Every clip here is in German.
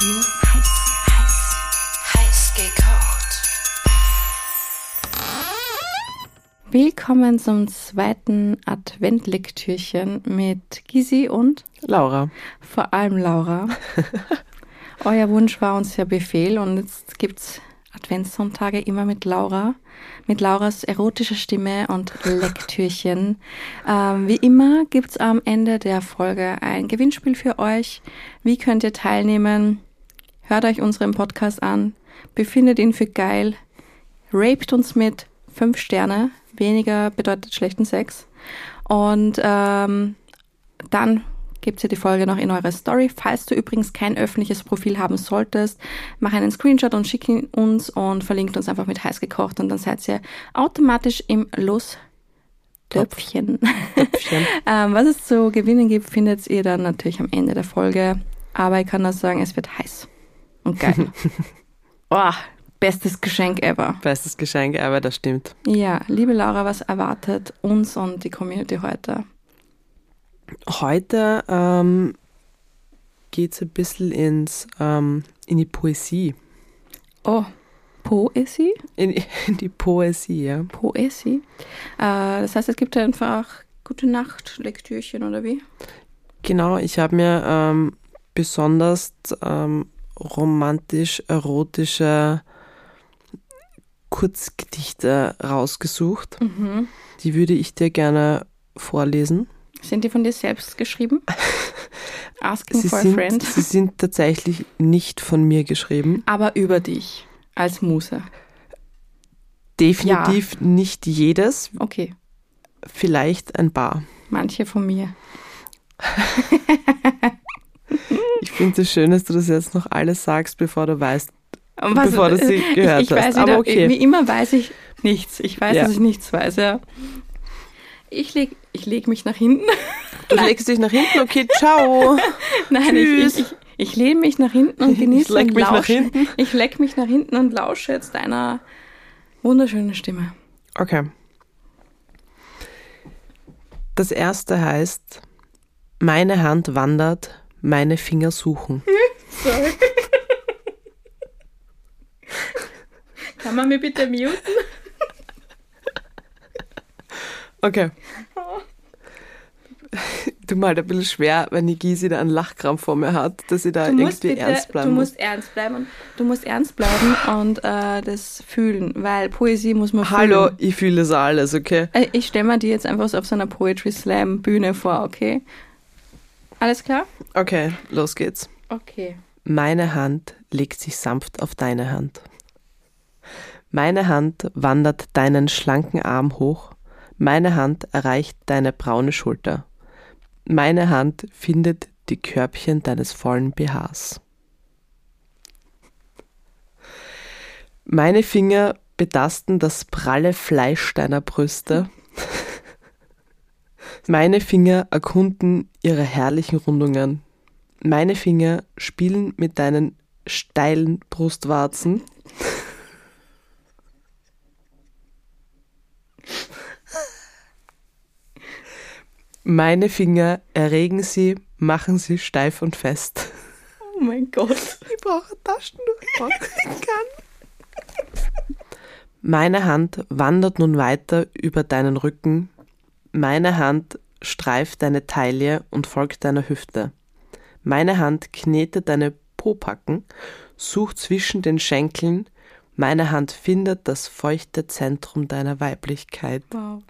heiß, heiß, heiß gekocht. Willkommen zum zweiten Adventlektürchen mit Gisi und Laura. vor allem Laura. Euer Wunsch war uns ja Befehl und jetzt gibt's Adventssonntage immer mit Laura, mit Lauras erotischer Stimme und Lektürchen. Ähm, wie immer gibt's am Ende der Folge ein Gewinnspiel für euch. Wie könnt ihr teilnehmen? Hört euch unseren Podcast an, befindet ihn für geil, raped uns mit fünf Sterne, weniger bedeutet schlechten Sex. Und ähm, dann gibt's ja die Folge noch in eure Story. Falls du übrigens kein öffentliches Profil haben solltest, mach einen Screenshot und schick ihn uns und verlinkt uns einfach mit heiß gekocht und dann seid ihr automatisch im Lostöpfchen. ähm, was es zu gewinnen gibt, findet ihr dann natürlich am Ende der Folge. Aber ich kann nur sagen, es wird heiß und geil. oh, bestes Geschenk ever. Bestes Geschenk, aber das stimmt. Ja, liebe Laura, was erwartet uns und die Community heute? Heute ähm, geht es ein bisschen ins, ähm, in die Poesie. Oh, Poesie? In, in die Poesie, ja. Poesie. Äh, das heißt, es gibt einfach gute Nacht Lektürchen oder wie? Genau, ich habe mir ähm, besonders ähm, romantisch-erotische Kurzgedichte rausgesucht. Mhm. Die würde ich dir gerne vorlesen. Sind die von dir selbst geschrieben? Asking Sie for a sind, friend. sie sind tatsächlich nicht von mir geschrieben. Aber über dich als Muse. Definitiv nicht jedes, Okay, vielleicht ein paar. manche von mir. Ich finde es schön, dass du das jetzt noch alles sagst, bevor du weißt. Und Bevor du sie gehört ich, ich hast. Weiß Aber wieder, okay. Wie immer weiß ich nichts. Ich weiß, Ja. dass ich nichts weiß, ja. Ich leg, ich leg mich nach hinten. Du legst dich nach hinten, okay, ciao. Nein, ich, Tschüss. ich, ich, ich lehne mich nach hinten und genieße leck und mich nach lausche. hinten. Ich leck mich nach hinten und lausche jetzt deiner wunderschönen Stimme. Okay. Das erste heißt, meine Hand wandert, meine Finger suchen. Sorry. Kann man mir bitte muten? Okay. Du mal ein bisschen schwer, wenn die Gysi da einen Lachkrampf vor mir hat, dass sie da Du irgendwie bitte, ernst du bleiben muss. musst ernst bleiben und du musst ernst bleiben und äh, das fühlen, weil Poesie muss man Hallo, fühlen. ich fühle das alles, okay? Äh, Ich stelle mir die jetzt einfach so auf so einer Poetry Slam Bühne vor, okay? Alles klar? Okay, los geht's. Okay. Meine Hand legt sich sanft auf deine Hand. Meine Hand wandert deinen schlanken Arm hoch. Meine Hand erreicht deine braune Schulter. Meine Hand findet die Körbchen deines vollen BHs. Meine Finger betasten das pralle Fleisch deiner Brüste. Meine Finger erkunden ihre herrlichen Rundungen. Meine Finger spielen mit deinen steilen Brustwarzen. Meine Finger erregen sie, machen sie steif und fest. Oh mein Gott. Ich brauche Taschentuch. Ich kann. Meine Hand wandert nun weiter über deinen Rücken. Meine Hand streift deine Taille und folgt deiner Hüfte. Meine Hand knetet deine Popacken, sucht zwischen den Schenkeln. Meine Hand findet das feuchte Zentrum deiner Weiblichkeit. Wow.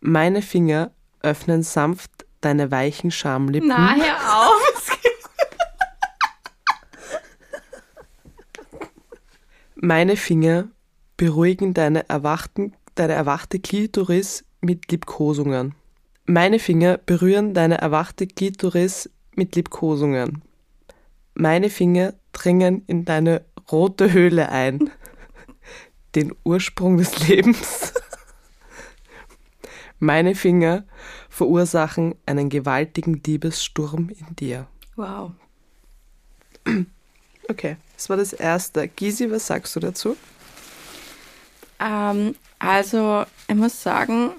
Meine Finger öffnen sanft deine weichen Schamlippen. Na, hör auf. Meine Finger beruhigen deine, erwachten, deine erwachte Klitoris mit Liebkosungen. Meine Finger berühren deine erwachte Klitoris mit Liebkosungen. Meine Finger dringen in deine rote Höhle ein. Den Ursprung des Lebens. Meine Finger verursachen einen gewaltigen Liebessturm in dir. Wow. Okay, das war das erste. Gisi, was sagst du dazu? Ähm, also, ich muss sagen,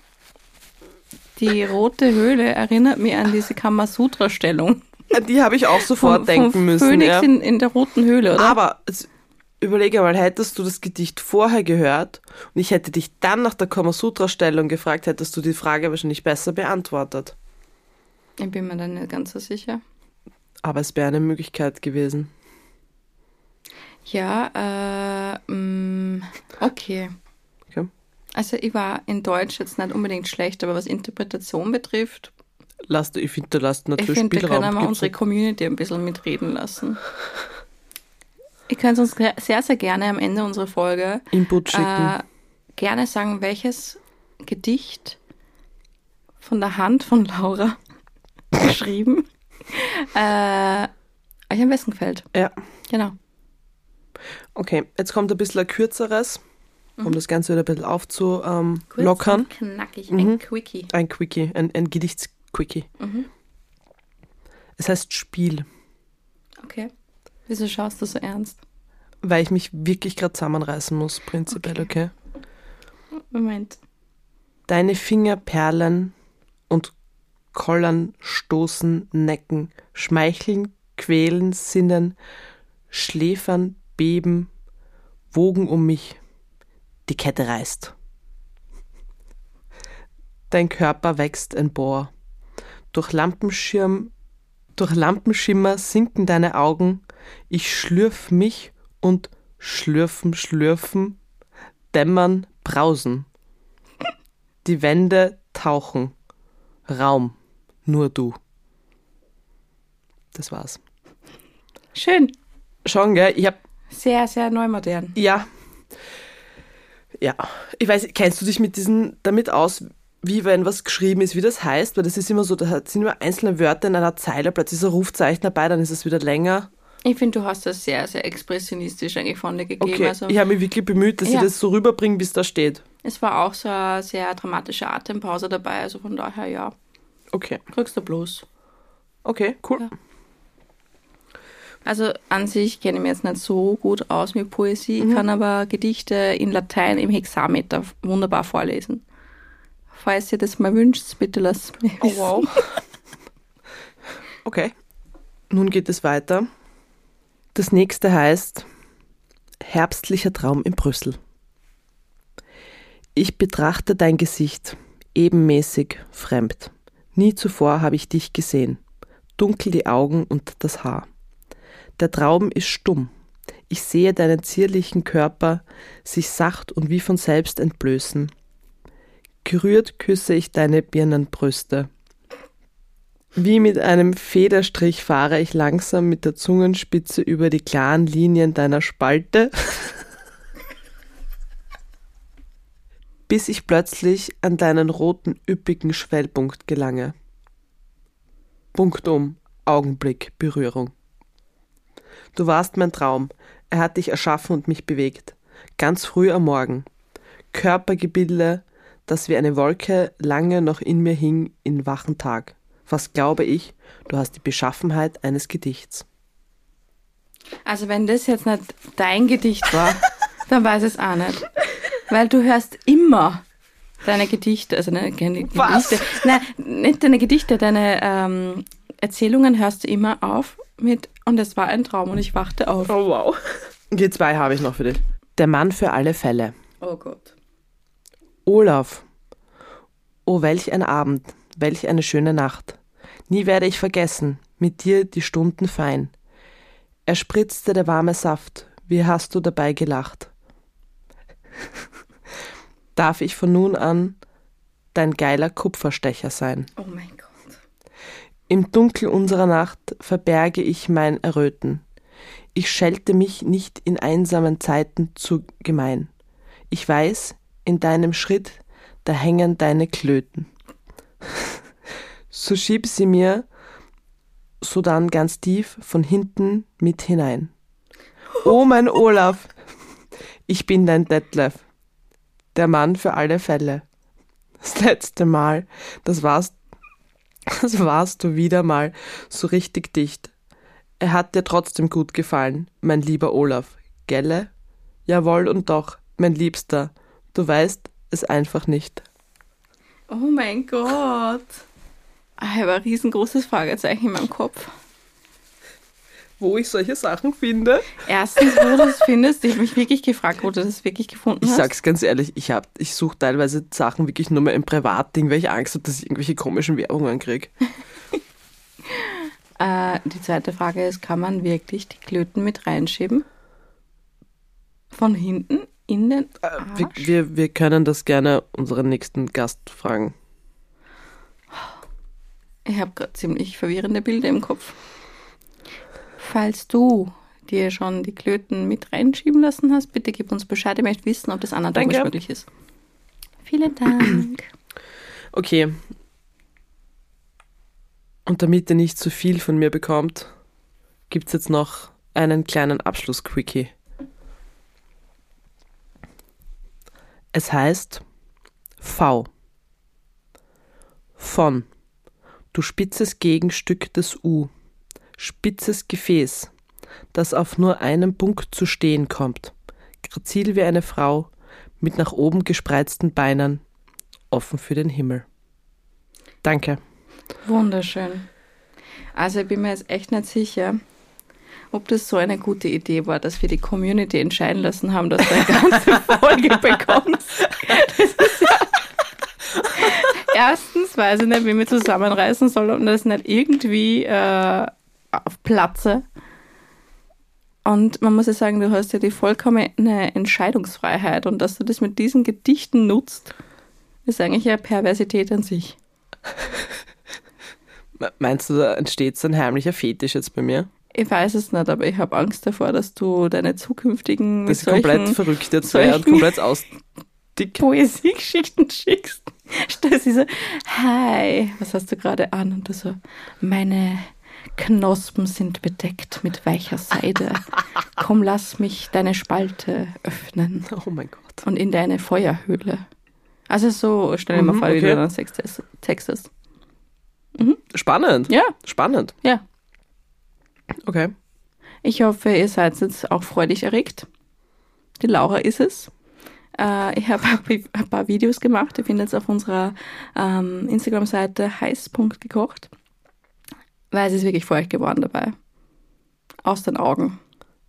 die rote Höhle erinnert mich an diese Kamasutra-Stellung. An die habe ich auch sofort vom, denken vom müssen. Phönix ja. in, in der roten Höhle, oder? Aber überlege mal, hättest du das Gedicht vorher gehört und ich hätte dich dann nach der Kamasutra-Stellung gefragt, hättest du die Frage wahrscheinlich besser beantwortet. Ich bin mir da nicht ganz so sicher. Aber es wäre eine Möglichkeit gewesen. Ja, äh, mh, okay. Also ich war in Deutsch jetzt nicht unbedingt schlecht, aber was Interpretation betrifft, Lass du, ich finde, da lasst ich natürlich finde, da Spielraum. können wir unsere. Community ein bisschen mitreden lassen. Ihr könnt uns sehr, sehr gerne am Ende unserer Folge Input schicken. äh, gerne sagen, welches Gedicht von der Hand von Laura geschrieben äh, euch am besten gefällt. ja. Genau. Okay, jetzt kommt ein bisschen ein kürzeres, um Mhm. das Ganze wieder ein bisschen aufzulockern. und knackig, Mhm. ein Quickie. Ein Quickie, ein, ein Gedichtsquickie. Mhm. Es heißt Spiel, Okay. Wieso schaust du so ernst? weil ich mich wirklich gerade zusammenreißen muss, prinzipiell, okay? Moment. Deine Finger perlen und kollern, stoßen, necken, schmeicheln, quälen, sinnen, schläfern, beben, wogen um mich. Die Kette reißt. Dein Körper wächst empor. Durch Lampenschirm, durch Lampenschimmer sinken deine Augen. Ich schlürf mich und schlürfen, schlürfen, dämmern, brausen. Die Wände tauchen. Raum. Nur du. Das war's. Schön. Schon, gell? Ich hab, Sehr, sehr neumodern. ja. Ja. Ich weiß, kennst du dich mit diesen, damit aus, wie wenn was geschrieben ist, wie das heißt? Weil das ist immer so, da sind immer einzelne Wörter in einer Zeile, plötzlich ist ein Rufzeichen dabei, dann ist es wieder länger. Ich finde, du hast das sehr, sehr expressionistisch eigentlich von dir gegeben. Okay, Also, ich habe mich wirklich bemüht, dass Ja. ich das so rüberbringe, wie es da steht. es war auch so eine sehr dramatische Atempause dabei. Also von daher, ja, Okay. kriegst du bloß. Okay, cool. Ja. Also an sich kenne ich mich jetzt nicht so gut aus mit Poesie, Mhm. kann aber Gedichte in Latein im Hexameter wunderbar vorlesen. Falls ihr das mal wünscht, bitte lasst mich Oh, wissen. wow. Okay. Nun geht es weiter. Das nächste heißt Herbstlicher Traum in Brüssel. Ich betrachte dein Gesicht, ebenmäßig, fremd. Nie zuvor habe ich dich gesehen. Dunkel die Augen und das Haar. Der Traum ist stumm. Ich sehe deinen zierlichen Körper sich sacht und wie von selbst entblößen. Gerührt küsse ich deine Birnenbrüste. Wie mit einem Federstrich fahre ich langsam mit der Zungenspitze über die klaren Linien deiner Spalte, bis ich plötzlich an deinen roten, üppigen Schwellpunkt gelange. Punktum, Augenblick, Berührung. Du warst mein Traum, er hat dich erschaffen und mich bewegt. Ganz früh am Morgen. Körpergebilde, das wie eine Wolke lange noch in mir hing in wachen Tag. Was glaube ich, du hast die Beschaffenheit eines Gedichts. Also wenn das jetzt nicht dein Gedicht war, dann weiß es auch nicht. Weil du hörst immer deine Gedichte, also deine Ge- Was? Gedichte, nein, nicht deine Gedichte, deine ähm, Erzählungen hörst du immer auf mit und es war ein Traum und ich wachte auf. Oh wow. Die zwei habe ich noch für dich. Der Mann für alle Fälle. Oh Gott. Olaf. Oh, welch ein Abend, welch eine schöne Nacht. Nie werde ich vergessen, mit dir die Stunden fein. Er spritzte der warme Saft, wie hast du dabei gelacht. Darf ich von nun an dein geiler Kupferstecher sein? Oh mein Gott. Im Dunkel unserer Nacht verberge ich mein Erröten. Ich schelte mich nicht in einsamen Zeiten zu gemein. Ich weiß, in deinem Schritt, da hängen deine Klöten. So schieb sie mir sodann ganz tief von hinten mit hinein. Oh mein Olaf, ich bin dein Detlef, der Mann für alle Fälle. Das letzte Mal, das warst das warst du wieder mal so richtig dicht. Er hat dir trotzdem gut gefallen, mein lieber Olaf, gelle? Jawohl und doch, mein Liebster, du weißt es einfach nicht. Oh mein Gott. Ich habe ein riesengroßes Fragezeichen in meinem Kopf. Wo ich solche Sachen finde. Erstens, wo du es findest. Ich habe mich wirklich gefragt, wo du das wirklich gefunden Ich hast. sag's ganz ehrlich, ich, hab- ich suche teilweise Sachen wirklich nur mehr im Privatding, weil ich Angst habe, dass ich irgendwelche komischen Werbungen kriege. Äh, die zweite Frage ist, kann man wirklich die Klöten mit reinschieben? Von hinten in den Wir, Arsch? wir, wir können das gerne unseren nächsten Gast fragen. Ich habe gerade ziemlich verwirrende Bilder im Kopf. Falls du dir schon die Klöten mit reinschieben lassen hast, bitte gib uns Bescheid. Ich möchte wissen, ob das anatomisch Danke. möglich ist. Vielen Dank. Okay. Und damit ihr nicht zu viel von mir bekommt, gibt's jetzt noch einen kleinen Abschluss-Quickie. Es heißt V. Von. Du spitzes Gegenstück des U. Spitzes Gefäß, das auf nur einem Punkt zu stehen kommt. Grazil wie eine Frau, mit nach oben gespreizten Beinen, offen für den Himmel. Danke. Wunderschön. Also ich bin mir jetzt echt nicht sicher, ob das so eine gute Idee war, dass wir die Community entscheiden lassen haben, dass du eine ganze Folge bekommst. Ja Erstens weiß ich nicht, wie mich zusammenreißen soll und das nicht irgendwie äh, Platze. Und man muss ja sagen, du hast ja die vollkommene Entscheidungsfreiheit und dass du das mit diesen Gedichten nutzt, ist eigentlich eine Perversität an sich. Me- Meinst du, da entsteht so ein heimlicher Fetisch jetzt bei mir? Ich weiß es nicht, aber ich habe Angst davor, dass du deine zukünftigen Das ist komplett verrückt jetzt wäre und komplett aus. Poesiegeschichten schickst. Stell sie so, hi, was hast du gerade an? Und du so, meine Knospen sind bedeckt mit weicher Seide. Komm, lass mich deine Spalte öffnen Oh mein Gott. und in deine Feuerhöhle. Also so, stell dir mal Mhm, vor, wie okay. du dann Text Text hast. Spannend. Ja, Spannend. ja. Okay. Ich hoffe, ihr seid jetzt auch freudig erregt. Die Laura ist es. Äh, ich habe ein paar Videos gemacht. Ihr findet es auf unserer ähm, Instagram-Seite heiß.gekocht. Weil es ist wirklich feucht geworden dabei. Aus den Augen.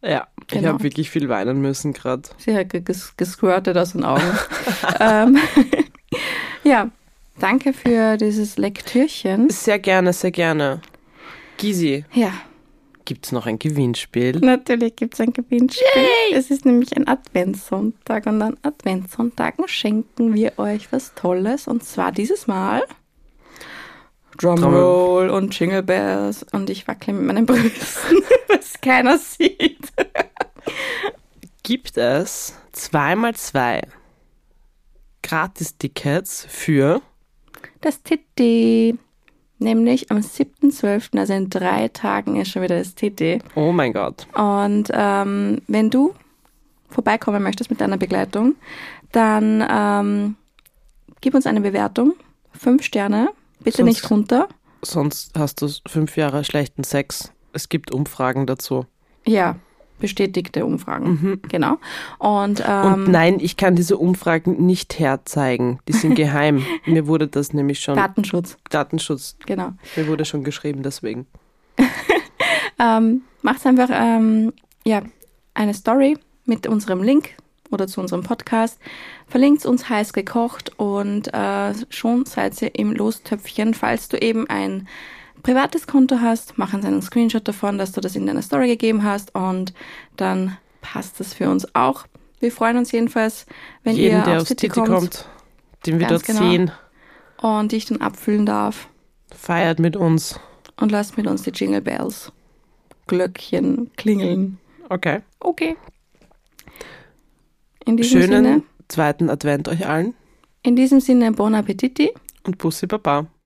Ja, ich Genau. habe wirklich viel weinen müssen gerade. Sie hat ge- ges gesquirtet aus den Augen. ähm, ja, danke für dieses Lektürchen. Sehr gerne, sehr gerne. Gysi, Ja, gibt's noch ein Gewinnspiel? Natürlich gibt es ein Gewinnspiel. Es ist nämlich ein Adventssonntag und an Adventssonntagen schenken wir euch was Tolles und zwar dieses Mal Drumroll und Jingle Bells und ich wackle mit meinen Brüsten, was keiner sieht. Gibt es zweimal zwei Gratis-Tickets für Das TT, nämlich am 7.12., also in drei Tagen ist schon wieder das TT. Oh mein Gott. Und ähm, wenn du vorbeikommen möchtest mit deiner Begleitung, dann ähm, gib uns eine Bewertung. Fünf Sterne, bitte Sonst- nicht runter. Sonst hast du fünf Jahre schlechten Sex. Es gibt Umfragen dazu. Ja, bestätigte Umfragen. Genau. Und, ähm, Und nein, ich kann diese Umfragen nicht herzeigen. Die sind geheim. Mir wurde das nämlich schon. Datenschutz, Datenschutz. genau. Mir wurde schon geschrieben, deswegen. Ähm, macht einfach ähm, ja, eine Story mit unserem Link oder zu unserem Podcast. Verlinkt uns heiß gekocht und äh, schon seid ihr im Lostöpfchen. Falls du eben ein privates Konto hast, mach uns einen Screenshot davon, dass du das in deiner Story gegeben hast und dann passt das für uns auch. Wir freuen uns jedenfalls, wenn Jeden, ihr der aufs Titi kommt, kommt, den wir dort genau. sehen, und ich dann abfüllen darf feiert mit uns. und lasst mit uns die Jingle Bells, Glöckchen klingeln. Okay. Okay. In diesem Schönen Sinne, zweiten Advent euch allen in diesem Sinne, bon appetiti. und Bussi Baba.